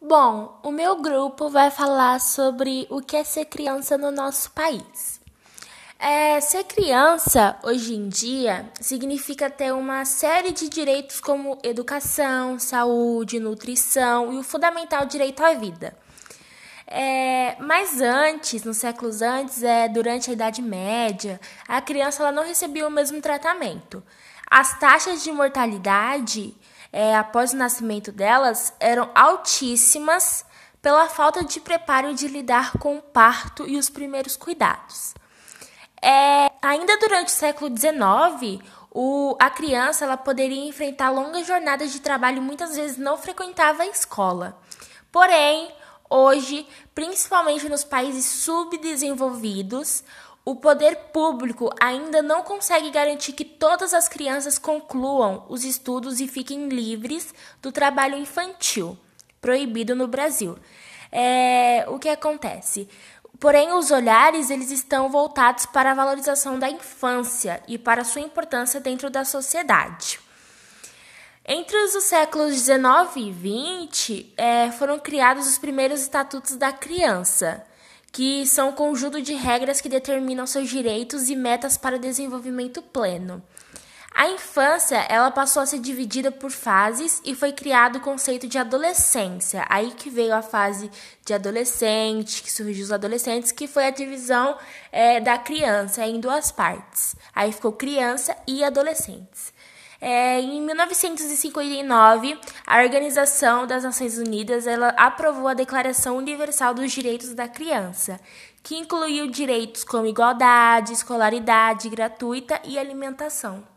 Bom, o meu grupo vai falar sobre o que é ser criança no nosso país. É, ser criança, hoje em dia, significa ter uma série de direitos como educação, saúde, nutrição e o fundamental direito à vida. É, mas antes, nos séculos antes, é, durante a Idade Média, a criança ela não recebia o mesmo tratamento. As taxas de mortalidade é, após o nascimento delas eram altíssimas pela falta de preparo de lidar com o parto e os primeiros cuidados. É, ainda durante o século XIX, o, a criança ela poderia enfrentar longas jornadas de trabalho e muitas vezes não frequentava a escola. Porém, hoje, principalmente nos países subdesenvolvidos, o poder público ainda não consegue garantir que todas as crianças concluam os estudos e fiquem livres do trabalho infantil, proibido no Brasil. É, o que acontece? Porém, os olhares eles estão voltados para a valorização da infância e para sua importância dentro da sociedade. Entre os séculos 19 e 20, é, foram criados os primeiros estatutos da criança que são um conjunto de regras que determinam seus direitos e metas para o desenvolvimento pleno. A infância, ela passou a ser dividida por fases e foi criado o conceito de adolescência. Aí que veio a fase de adolescente, que surgiu os adolescentes, que foi a divisão é, da criança em duas partes. Aí ficou criança e adolescentes. É, em 1959, a Organização das Nações Unidas ela aprovou a Declaração Universal dos Direitos da Criança, que incluiu direitos como igualdade, escolaridade gratuita e alimentação.